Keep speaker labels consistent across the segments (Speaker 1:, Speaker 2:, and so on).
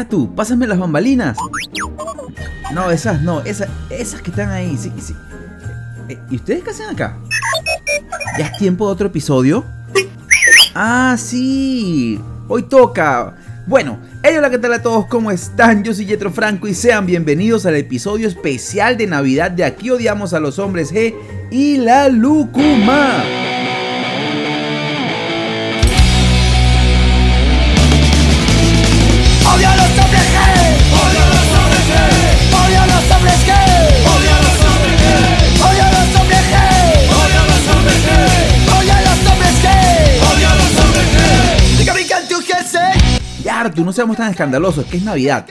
Speaker 1: Artu, pásame las bambalinas. No, esas no, esas, esas que están ahí, sí, sí. Eh, ¿Y ustedes qué hacen acá? ¿Ya es tiempo de otro episodio? Ah, sí. Hoy toca. Bueno, hola, ¿qué tal a todos? ¿Cómo están? Yo soy Jetro Franco y sean bienvenidos al episodio especial de Navidad de Aquí odiamos a los hombres G y la Lucuma. No seamos tan escandalosos, que es Navidad.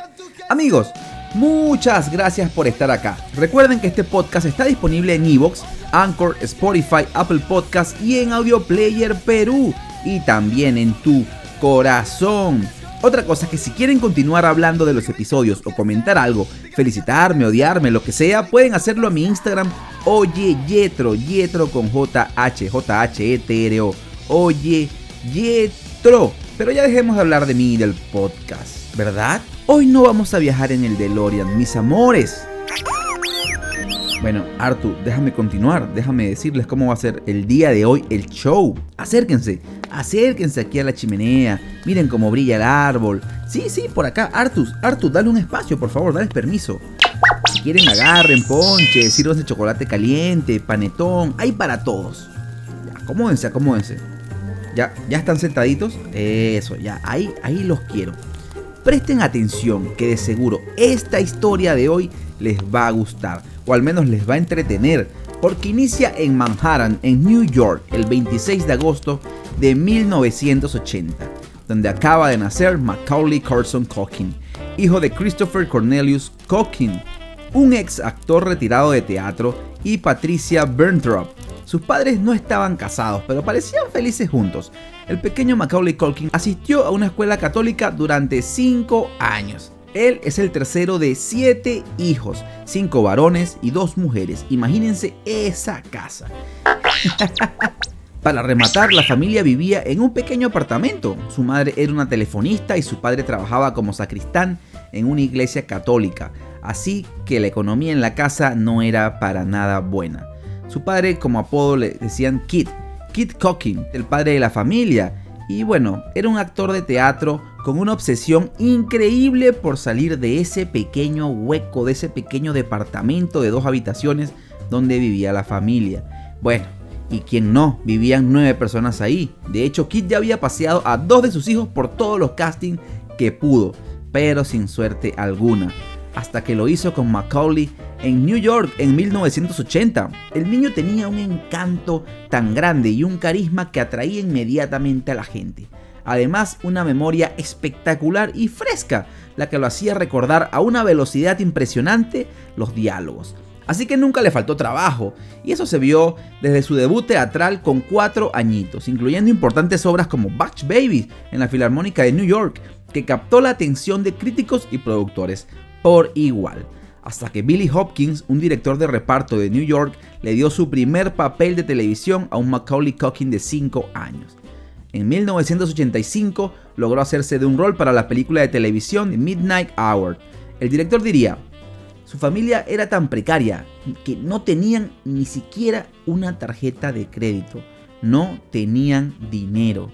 Speaker 1: Amigos, muchas gracias por estar acá. Recuerden que este podcast está disponible en Evox, Anchor, Spotify, Apple Podcast y en Audio Player Perú. Y también en tu corazón. Otra cosa es que si quieren continuar hablando de los episodios o comentar algo, felicitarme, odiarme, lo que sea, pueden hacerlo a mi Instagram, oye Yetro, Yetro con J-H, J-H-E-T-R-O, oye Yetro. Pero ya dejemos de hablar de mí y del podcast, ¿verdad? Hoy no vamos a viajar en el DeLorean, mis amores. Bueno, Artu, déjame continuar, déjame decirles cómo va a ser el día de hoy el show. Acérquense, acérquense aquí a la chimenea, miren cómo brilla el árbol. Sí, sí, por acá, Artus, Artu, dale un espacio, por favor, dale permiso. Si quieren agarren, ponche, sirvan de chocolate caliente, panetón, hay para todos. Ya, acomódense, acomódense. ¿Ya, ¿Ya están sentaditos? Eso, ya, ahí, ahí los quiero. Presten atención, que de seguro esta historia de hoy les va a gustar, o al menos les va a entretener, porque inicia en Manhattan, en New York, el 26 de agosto de 1980, donde acaba de nacer Macaulay Carson Culkin, hijo de Christopher Cornelius Culkin, un ex actor retirado de teatro, y Patricia Berntrop, sus padres no estaban casados, pero parecían felices juntos. El pequeño Macaulay Culkin asistió a una escuela católica durante 5 años. Él es el tercero de 7 hijos, 5 varones y 2 mujeres. Imagínense esa casa. Para rematar, la familia vivía en un pequeño apartamento. Su madre era una telefonista y su padre trabajaba como sacristán en una iglesia católica. Así que la economía en la casa no era para nada buena. Su padre como apodo le decían Kid, Kid Cocking, el padre de la familia. Y bueno, era un actor de teatro con una obsesión increíble por salir de ese pequeño hueco, de ese pequeño departamento de dos habitaciones donde vivía la familia. Bueno, y quien no, vivían nueve personas ahí. De hecho, Kid ya había paseado a dos de sus hijos por todos los castings que pudo, pero sin suerte alguna. Hasta que lo hizo con Macaulay en New York en 1980. El niño tenía un encanto tan grande y un carisma que atraía inmediatamente a la gente. Además, una memoria espectacular y fresca, la que lo hacía recordar a una velocidad impresionante los diálogos. Así que nunca le faltó trabajo, y eso se vio desde su debut teatral con cuatro añitos, incluyendo importantes obras como Batch Babies en la Filarmónica de New York, que captó la atención de críticos y productores por igual hasta que Billy Hopkins, un director de reparto de New York, le dio su primer papel de televisión a un Macaulay Culkin de 5 años. En 1985 logró hacerse de un rol para la película de televisión Midnight Hour. El director diría, su familia era tan precaria que no tenían ni siquiera una tarjeta de crédito, no tenían dinero.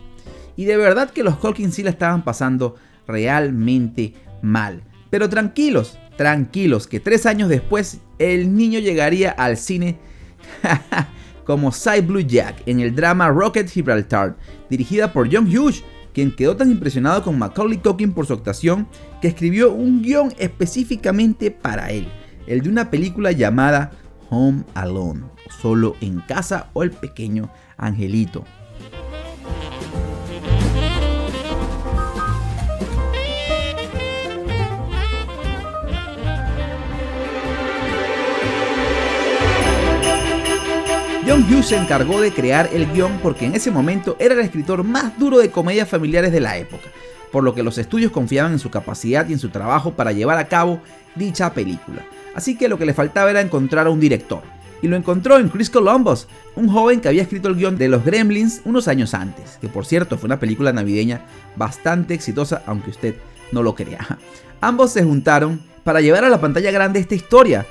Speaker 1: Y de verdad que los Culkin sí la estaban pasando realmente mal. Pero tranquilos, tranquilos, que tres años después el niño llegaría al cine como Cy Blue Jack en el drama Rocket Gibraltar, dirigida por John Hughes, quien quedó tan impresionado con Macaulay Culkin por su actuación que escribió un guion específicamente para él, el de una película llamada Home Alone, solo en casa o el pequeño angelito. John Hughes se encargó de crear el guion porque en ese momento era el escritor más duro de comedias familiares de la época, por lo que los estudios confiaban en su capacidad y en su trabajo para llevar a cabo dicha película. Así que lo que le faltaba era encontrar a un director. Y lo encontró en Chris Columbus, un joven que había escrito el guion de Los Gremlins unos años antes, que por cierto fue una película navideña bastante exitosa, aunque usted no lo crea. Ambos se juntaron para llevar a la pantalla grande esta historia.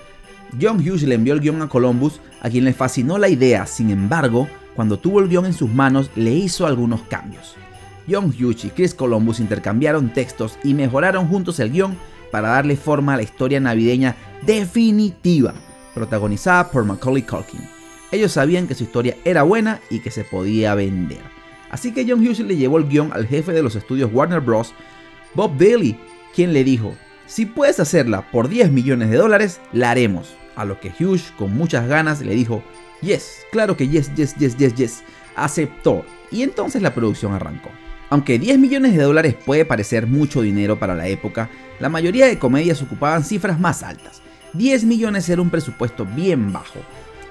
Speaker 1: John Hughes le envió el guion a Columbus, a quien le fascinó la idea, sin embargo, cuando tuvo el guion en sus manos, le hizo algunos cambios. John Hughes y Chris Columbus intercambiaron textos y mejoraron juntos el guion para darle forma a la historia navideña definitiva, protagonizada por Macaulay Culkin. Ellos sabían que su historia era buena y que se podía vender. Así que John Hughes le llevó el guion al jefe de los estudios Warner Bros., Bob Bailey, quien le dijo, si puedes hacerla por 10 millones de dólares, la haremos. A lo que Hughes, con muchas ganas, le dijo, yes, claro que yes, yes, yes, yes, yes. Aceptó y entonces la producción arrancó. Aunque 10 millones de dólares puede parecer mucho dinero para la época, la mayoría de comedias ocupaban cifras más altas. 10 millones era un presupuesto bien bajo,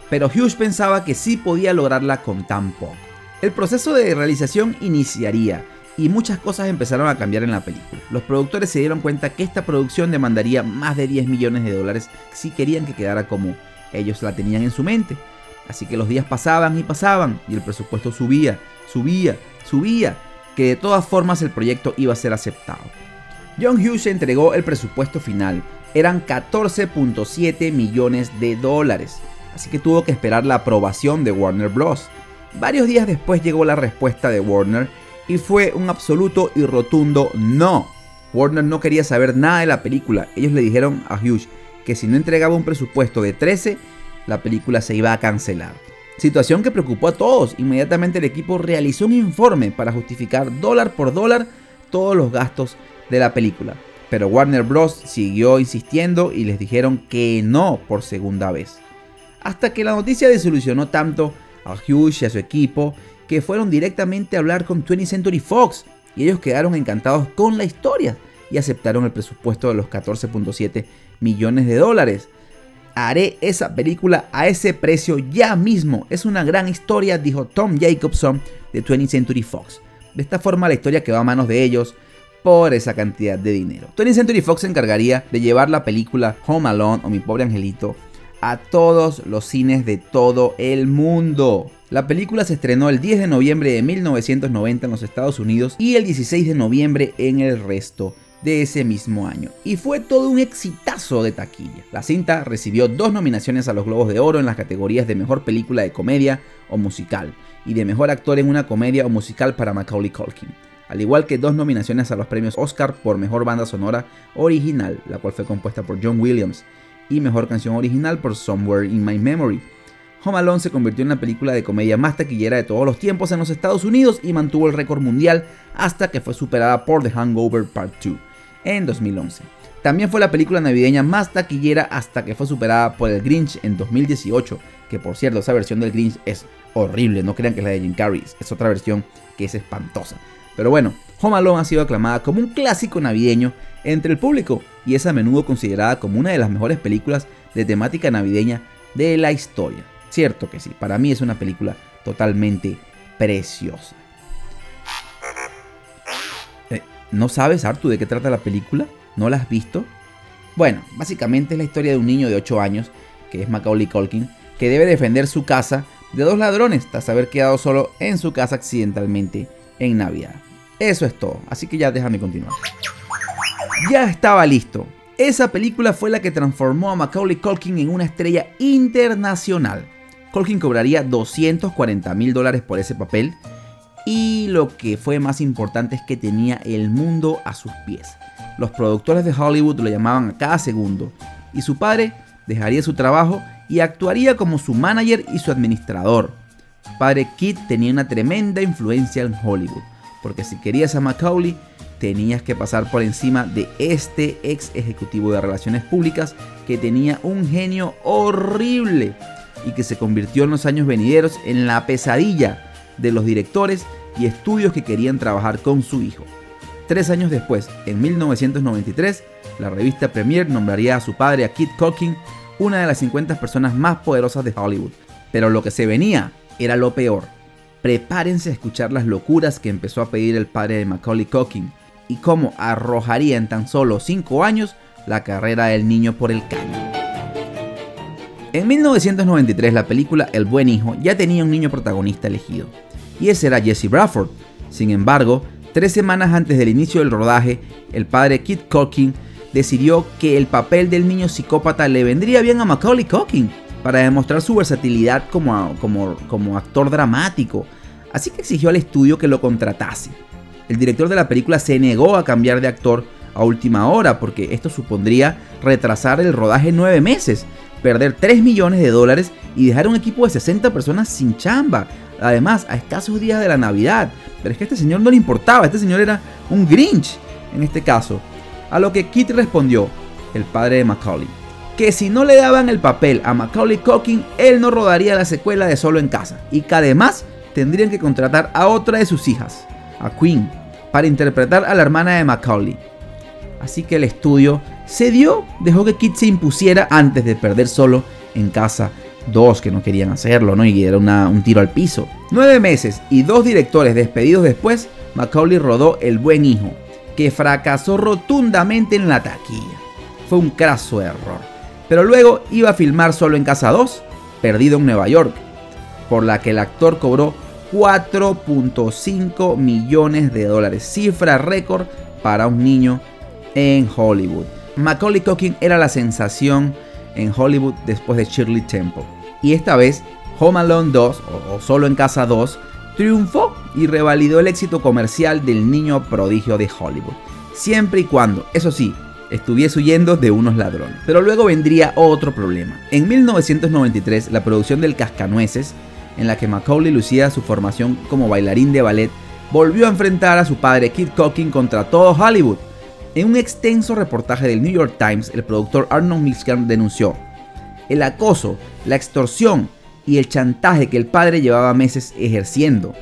Speaker 1: pero Hughes pensaba que sí podía lograrla con tan poco. El proceso de realización iniciaría y muchas cosas empezaron a cambiar en la película. Los productores se dieron cuenta que esta producción demandaría más de 10 millones de dólares si querían que quedara como ellos la tenían en su mente. Así que los días pasaban y pasaban y el presupuesto subía, subía, subía, que de todas formas el proyecto iba a ser aceptado. John Hughes entregó el presupuesto final, eran 14.7 millones de dólares, así que tuvo que esperar la aprobación de Warner Bros. Varios días después llegó la respuesta de Warner y fue un absoluto y rotundo no. Warner no quería saber nada de la película. Ellos le dijeron a Hughes que si no entregaba un presupuesto de 13, la película se iba a cancelar. Situación que preocupó a todos. Inmediatamente el equipo realizó un informe para justificar dólar por dólar todos los gastos de la película. Pero Warner Bros. siguió insistiendo y les dijeron que no por segunda vez. Hasta que la noticia desilusionó tanto a Hughes y a su equipo que fueron directamente a hablar con 20th Century Fox y ellos quedaron encantados con la historia y aceptaron el presupuesto de los 14.7 millones de dólares. Haré esa película a ese precio ya mismo. Es una gran historia, dijo Tom Jacobson de 20th Century Fox. De esta forma la historia quedó a manos de ellos por esa cantidad de dinero. 20th Century Fox se encargaría de llevar la película Home Alone o Mi pobre angelito a todos los cines de todo el mundo. La película se estrenó el 10 de noviembre de 1990 en los Estados Unidos y el 16 de noviembre en el resto de ese mismo año. Y fue todo un exitazo de taquilla. La cinta recibió dos nominaciones a los Globos de Oro en las categorías de Mejor Película de Comedia o Musical y de Mejor Actor en una Comedia o Musical para Macaulay Culkin. Al igual que dos nominaciones a los premios Oscar por Mejor Banda Sonora Original, la cual fue compuesta por John Williams, y Mejor Canción Original por Somewhere in My Memory. Home Alone se convirtió en la película de comedia más taquillera de todos los tiempos en los Estados Unidos y mantuvo el récord mundial hasta que fue superada por The Hangover Part 2 en 2011. También fue la película navideña más taquillera hasta que fue superada por El Grinch en 2018, que por cierto esa versión del Grinch es horrible, no crean que es la de Jim Carrey, es otra versión que es espantosa. Pero bueno, Home Alone ha sido aclamada como un clásico navideño entre el público y es a menudo considerada como una de las mejores películas de temática navideña de la historia. Cierto que sí, para mí es una película totalmente preciosa. Eh, ¿No sabes, Artu, de qué trata la película? ¿No la has visto? Bueno, básicamente es la historia de un niño de 8 años, que es Macaulay Culkin, que debe defender su casa de dos ladrones tras haber quedado solo en su casa accidentalmente en Navidad. Eso es todo, así que ya déjame continuar. Ya estaba listo. Esa película fue la que transformó a Macaulay Culkin en una estrella internacional. Colkin cobraría 240 mil dólares por ese papel y lo que fue más importante es que tenía el mundo a sus pies. Los productores de Hollywood lo llamaban a cada segundo y su padre dejaría su trabajo y actuaría como su manager y su administrador. Padre Kit tenía una tremenda influencia en Hollywood, porque si querías a Macaulay tenías que pasar por encima de este ex ejecutivo de relaciones públicas que tenía un genio horrible y que se convirtió en los años venideros en la pesadilla de los directores y estudios que querían trabajar con su hijo. Tres años después, en 1993, la revista Premiere nombraría a su padre, a Kit Culkin, una de las 50 personas más poderosas de Hollywood. Pero lo que se venía era lo peor. Prepárense a escuchar las locuras que empezó a pedir el padre de Macaulay Culkin y cómo arrojaría en tan solo 5 años la carrera del niño por el caño. En 1993 la película El buen hijo ya tenía un niño protagonista elegido, y ese era Jesse Bradford. Sin embargo, Tres semanas antes del inicio del rodaje, el padre Kit Culkin decidió que el papel del niño psicópata le vendría bien a Macaulay Culkin para demostrar su versatilidad como, como, como actor dramático, así que exigió al estudio que lo contratase. El director de la película se negó a cambiar de actor a última hora porque esto supondría retrasar el rodaje nueve meses, perder 3 millones de dólares y dejar un equipo de 60 personas sin chamba. Además, a escasos días de la Navidad. Pero es que a este señor no le importaba, este señor era un Grinch en este caso. A lo que Kit respondió, el padre de Macaulay, que si no le daban el papel a Macaulay Culkin, él no rodaría la secuela de Solo en Casa y que además tendrían que contratar a otra de sus hijas, a Queen, para interpretar a la hermana de Macaulay. Así que el estudio cedió, dejó que Kit se impusiera antes de perder solo en casa dos que no querían hacerlo, ¿no? Y era un tiro al piso. Nueve meses y dos directores despedidos después, Macaulay rodó El Buen Hijo, que fracasó rotundamente en la taquilla. Fue un craso error. Pero luego iba a filmar solo en Casa 2, perdido en Nueva York, por la que el actor cobró 4.5 millones de dólares, cifra récord para un niño en Hollywood. Macaulay Culkin era la sensación en Hollywood después de Shirley Temple. Y esta vez, Home Alone 2, o Solo en Casa 2, triunfó y revalidó el éxito comercial del niño prodigio de Hollywood. Siempre y cuando, eso sí, estuviese huyendo de unos ladrones. Pero luego vendría otro problema. En 1993, la producción del Cascanueces, en la que Macaulay lucía su formación como bailarín de ballet, volvió a enfrentar a su padre Kid Culkin contra todo Hollywood en un extenso reportaje del New York Times, el productor Arnold Milskan denunció el acoso, la extorsión y el chantaje que el padre llevaba meses ejerciendo,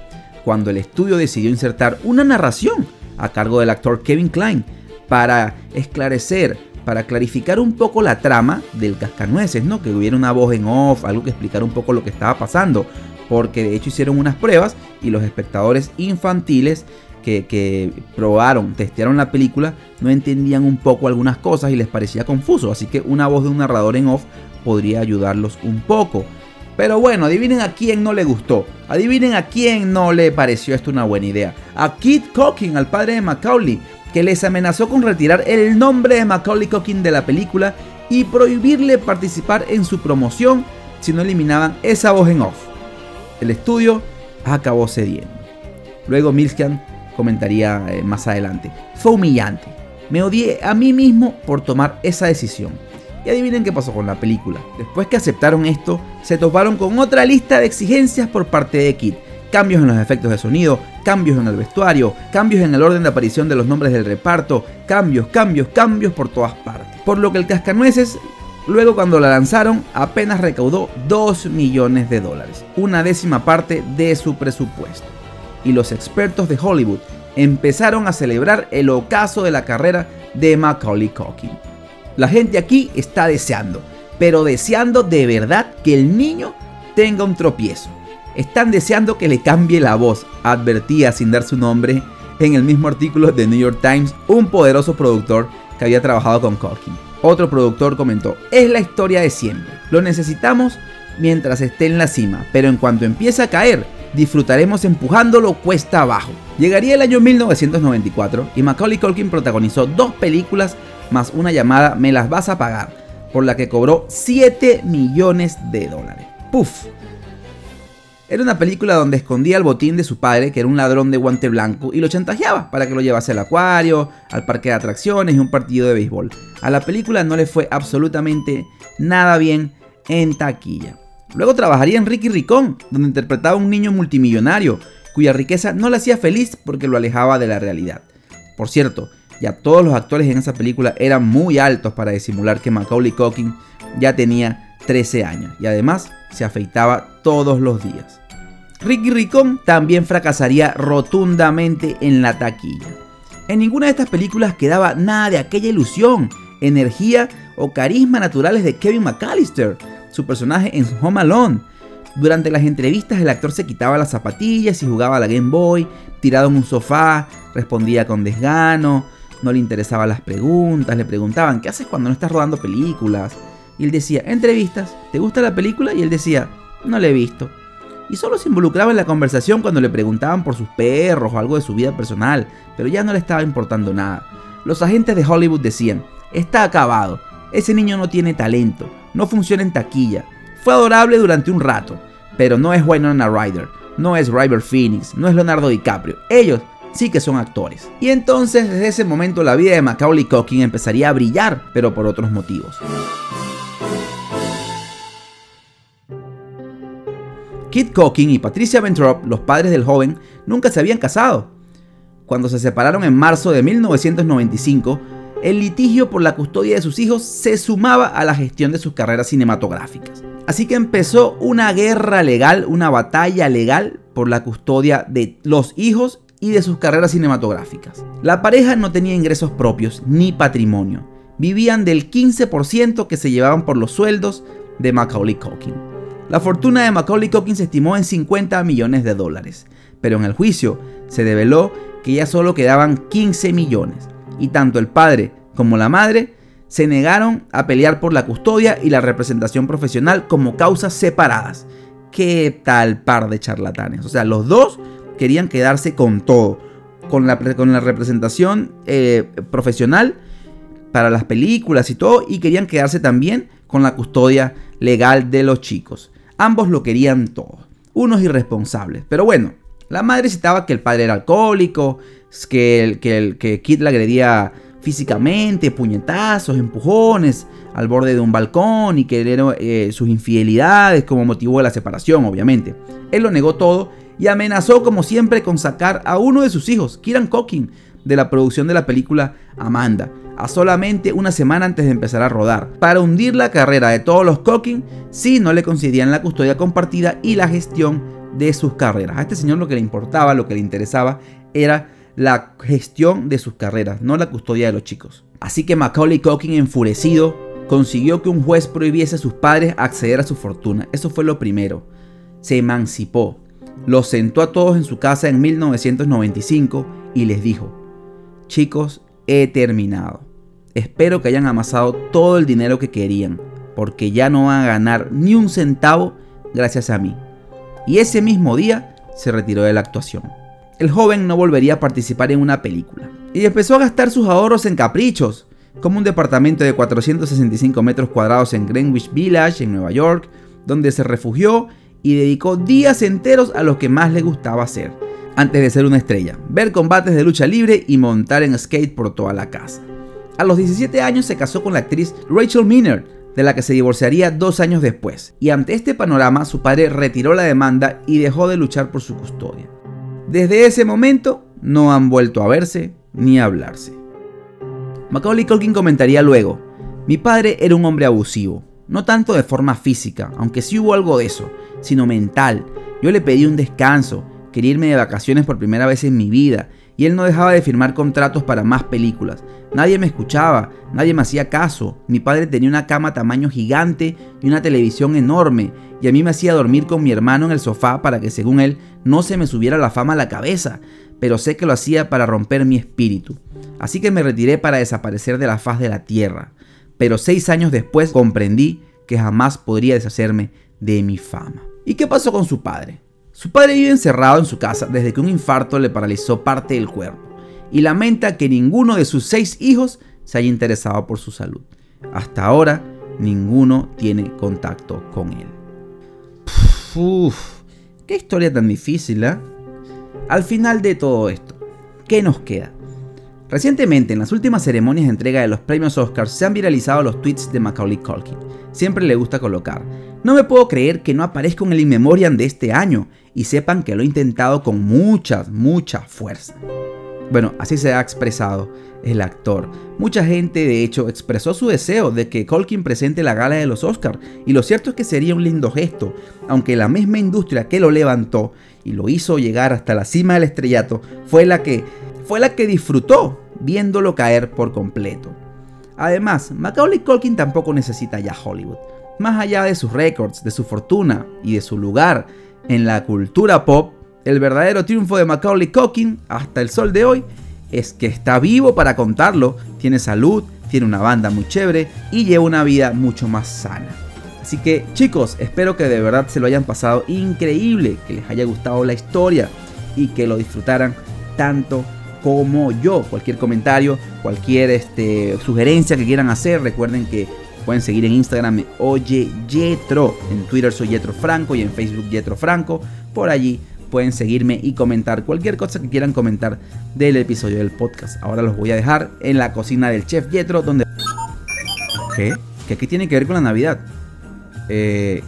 Speaker 1: cuando el estudio decidió insertar una narración a cargo del actor Kevin Klein para esclarecer, para clarificar un poco la trama del cascanueces, ¿no? Que hubiera una voz en off, algo que explicara un poco lo que estaba pasando, porque de hecho hicieron unas pruebas y los espectadores infantiles que, probaron, testearon la película, no entendían un poco algunas cosas y les parecía confuso. Así que una voz de un narrador en off podría ayudarlos un poco. Pero bueno, adivinen a quién no le gustó. Adivinen a quién no le pareció esto una buena idea. A Kit Cocking, al padre de Macaulay, que les amenazó con retirar el nombre de Macaulay Cocking de la película y prohibirle participar en su promoción si no eliminaban esa voz en off. El estudio acabó cediendo. Luego Milskan comentaría eh, más adelante. Fue humillante. Me odié a mí mismo por tomar esa decisión. Y adivinen qué pasó con la película. Después que aceptaron esto, se toparon con otra lista de exigencias por parte de Kit. Cambios en los efectos de sonido, cambios en el vestuario, cambios en el orden de aparición de los nombres del reparto, cambios, cambios, cambios por todas partes. Por lo que el Cascanueces, luego cuando la lanzaron, apenas recaudó 2 millones de dólares, una décima parte de su presupuesto y los expertos de Hollywood empezaron a celebrar el ocaso de la carrera de Macaulay Culkin. La gente aquí está deseando, pero deseando de verdad que el niño tenga un tropiezo. Están deseando que le cambie la voz, advertía sin dar su nombre en el mismo artículo de New York Times un poderoso productor que había trabajado con Culkin. Otro productor comentó, es la historia de siempre, lo necesitamos mientras esté en la cima, pero en cuanto empiece a caer, disfrutaremos empujándolo cuesta abajo. Llegaría el año 1994 y Macaulay Culkin protagonizó dos películas más una llamada Me las vas a pagar, por la que cobró 7 millones de dólares. ¡Puf! Era una película donde escondía el botín de su padre, que era un ladrón de guante blanco, y lo chantajeaba para que lo llevase al acuario, al parque de atracciones y un partido de béisbol. A la película no le fue absolutamente nada bien en taquilla. Luego trabajaría en Ricky Ricón, donde interpretaba a un niño multimillonario, cuya riqueza no le hacía feliz porque lo alejaba de la realidad. Por cierto, ya todos los actores en esa película eran muy altos para disimular que Macaulay Culkin ya tenía 13 años y además se afeitaba todos los días. Ricky Ricón también fracasaría rotundamente en la taquilla. En ninguna de estas películas quedaba nada de aquella ilusión, energía o carisma naturales de Kevin McAllister, su personaje en Home Alone. Durante las entrevistas el actor se quitaba las zapatillas y jugaba a la Game Boy, tirado en un sofá, respondía con desgano, no le interesaban las preguntas, le preguntaban, ¿qué haces cuando no estás rodando películas? Y él decía, entrevistas, ¿te gusta la película? Y él decía, no la he visto. y solo se involucraba en la conversación cuando le preguntaban por sus perros o algo de su vida personal, pero ya no le estaba importando nada. Los agentes de Hollywood decían, está acabado, ese niño no tiene talento, no funciona en taquilla, fue adorable durante un rato, pero no es Winona Ryder, no es River Phoenix, no es Leonardo DiCaprio, ellos sí que son actores. Y entonces desde ese momento la vida de Macaulay Culkin empezaría a brillar, pero por otros motivos. Kit Culkin y Patricia Ventrop, los padres del joven, nunca se habían casado. Cuando se separaron en marzo de 1995, el litigio por la custodia de sus hijos se sumaba a la gestión de sus carreras cinematográficas. Así que empezó una guerra legal, una batalla legal por la custodia de los hijos y de sus carreras cinematográficas. La pareja no tenía ingresos propios ni patrimonio. Vivían del 15% que se llevaban por los sueldos de Macaulay Culkin. La fortuna de Macaulay Culkin se estimó en 50 millones de dólares, pero en el juicio se develó que ya solo quedaban 15 millones y tanto el padre como la madre se negaron a pelear por la custodia y la representación profesional como causas separadas. ¿Qué tal par de charlatanes? O sea, los dos querían quedarse con todo, con la, con la representación eh, profesional para las películas y todo, y querían quedarse también con la custodia legal de los chicos. Ambos lo querían todo, unos irresponsables. Pero bueno, la madre citaba que el padre era alcohólico, que, el, que, el, que le agredía físicamente, puñetazos, empujones al borde de un balcón y que eh, sus infidelidades como motivo de la separación, obviamente. Él lo negó todo y amenazó como siempre con sacar a uno de sus hijos, Kieran Cocking, de la producción de la película Amanda, a solamente una semana antes de empezar a rodar, para hundir la carrera de todos los Cocking si no le concedían la custodia compartida y la gestión de sus carreras. A este señor lo que le importaba, lo que le interesaba era la gestión de sus carreras, no la custodia de los chicos. Así que Macaulay Culkin, enfurecido, consiguió que un juez prohibiese a sus padres acceder a su fortuna. Eso fue lo primero. Se emancipó. Los sentó a todos en su casa en 1995 y les dijo, chicos, he terminado. Espero que hayan amasado todo el dinero que querían, porque ya no van a ganar ni un centavo gracias a mí. Y ese mismo día se retiró de la actuación el joven no volvería a participar en una película. Y empezó a gastar sus ahorros en caprichos, como un departamento de 465 metros cuadrados en Greenwich Village, en Nueva York, donde se refugió y dedicó días enteros a lo que más le gustaba hacer, antes de ser una estrella, ver combates de lucha libre y montar en skate por toda la casa. A los 17 años se casó con la actriz Rachel Miner, de la que se divorciaría dos años después, y ante este panorama su padre retiró la demanda y dejó de luchar por su custodia. Desde ese momento no han vuelto a verse ni a hablarse. Macaulay Culkin comentaría luego, mi padre era un hombre abusivo, no tanto de forma física, aunque sí hubo algo de eso, sino mental. Yo le pedí un descanso, quería irme de vacaciones por primera vez en mi vida, y él no dejaba de firmar contratos para más películas. Nadie me escuchaba, nadie me hacía caso. Mi padre tenía una cama tamaño gigante y una televisión enorme, y a mí me hacía dormir con mi hermano en el sofá para que, según él, no se me subiera la fama a la cabeza, pero sé que lo hacía para romper mi espíritu. Así que me retiré para desaparecer de la faz de la tierra. Pero seis años después comprendí que jamás podría deshacerme de mi fama. ¿Y qué pasó con su padre? Su padre vive encerrado en su casa desde que un infarto le paralizó parte del cuerpo y lamenta que ninguno de sus seis hijos se haya interesado por su salud. Hasta ahora, ninguno tiene contacto con él. Uf, qué historia tan difícil, ¿eh? Al final de todo esto, ¿qué nos queda? Recientemente, en las últimas ceremonias de entrega de los premios Oscars, se han viralizado los tweets de Macaulay Culkin. Siempre le gusta colocar. No me puedo creer que no aparezca en el In de este año y sepan que lo he intentado con mucha, mucha fuerza. Bueno, así se ha expresado el actor. Mucha gente de hecho expresó su deseo de que Colkin presente la gala de los Oscars y lo cierto es que sería un lindo gesto, aunque la misma industria que lo levantó y lo hizo llegar hasta la cima del estrellato fue la que fue la que disfrutó viéndolo caer por completo. Además, Macaulay Culkin tampoco necesita ya Hollywood. Más allá de sus récords, de su fortuna y de su lugar en la cultura pop, el verdadero triunfo de Macaulay Culkin hasta el sol de hoy es que está vivo para contarlo, tiene salud, tiene una banda muy chévere y lleva una vida mucho más sana. Así que chicos, espero que de verdad se lo hayan pasado increíble, que les haya gustado la historia y que lo disfrutaran tanto como yo. Cualquier comentario, cualquier este, sugerencia que quieran hacer, recuerden que pueden seguir en Instagram Oye Yetro, en Twitter soy Yetro Franco y en Facebook Yetro Franco. Por allí pueden seguirme y comentar cualquier cosa que quieran comentar del episodio del podcast. Ahora los voy a dejar en la cocina del chef Yetro donde... ¿Qué? ¿Qué, qué tiene que ver con la Navidad? Eh,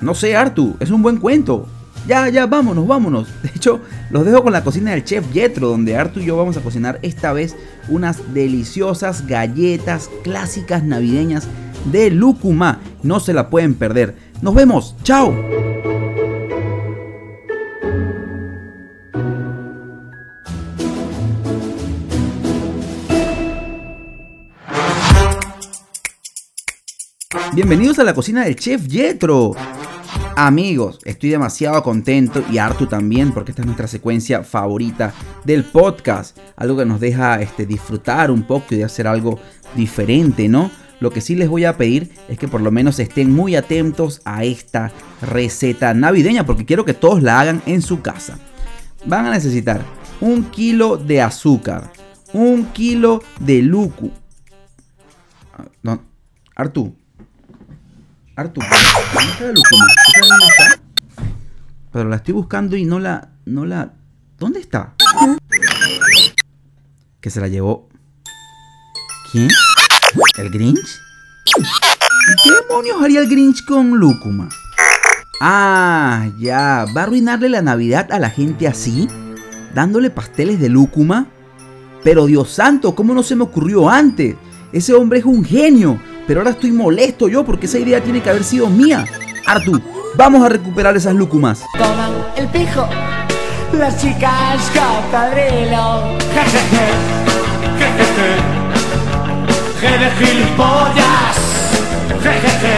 Speaker 1: no sé, Artu, es un buen cuento. Ya, ya, vámonos, vámonos. De hecho, los dejo con la cocina del chef Yetro, donde Artu y yo vamos a cocinar esta vez unas deliciosas galletas clásicas navideñas de Lúcuma. No se la pueden perder. Nos vemos, chao. Bienvenidos a la cocina del chef Yetro. Amigos, estoy demasiado contento y Artu también porque esta es nuestra secuencia favorita del podcast. Algo que nos deja este, disfrutar un poco y de hacer algo diferente, ¿no? Lo que sí les voy a pedir es que por lo menos estén muy atentos a esta receta navideña porque quiero que todos la hagan en su casa. Van a necesitar un kilo de azúcar, un kilo de lucu. Ah, no, Artu, ¿dónde está la lúcuma? ¿Sabes dónde está? Pero la estoy buscando y no la. no la. ¿Dónde está? Que se la llevó. ¿Quién? ¿El Grinch? ¿Y qué demonios haría el Grinch con lúcuma? Ah, ya. ¿Va a arruinarle la Navidad a la gente así? ¿Dándole pasteles de lúcuma? Pero Dios santo, ¿cómo no se me ocurrió antes? Ese hombre es un genio. Pero ahora estoy molesto yo porque esa idea tiene que haber sido mía. Artu, vamos a recuperar esas lúcumas.
Speaker 2: Toman el pijo, las chicas cocodrilo. Jejeje, de gilipollas. Jejeje,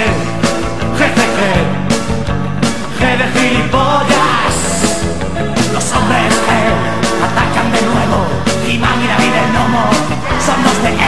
Speaker 2: jejeje, de gilipollas. Los hombres que atacan de nuevo, Imán y David el Nomo, son los de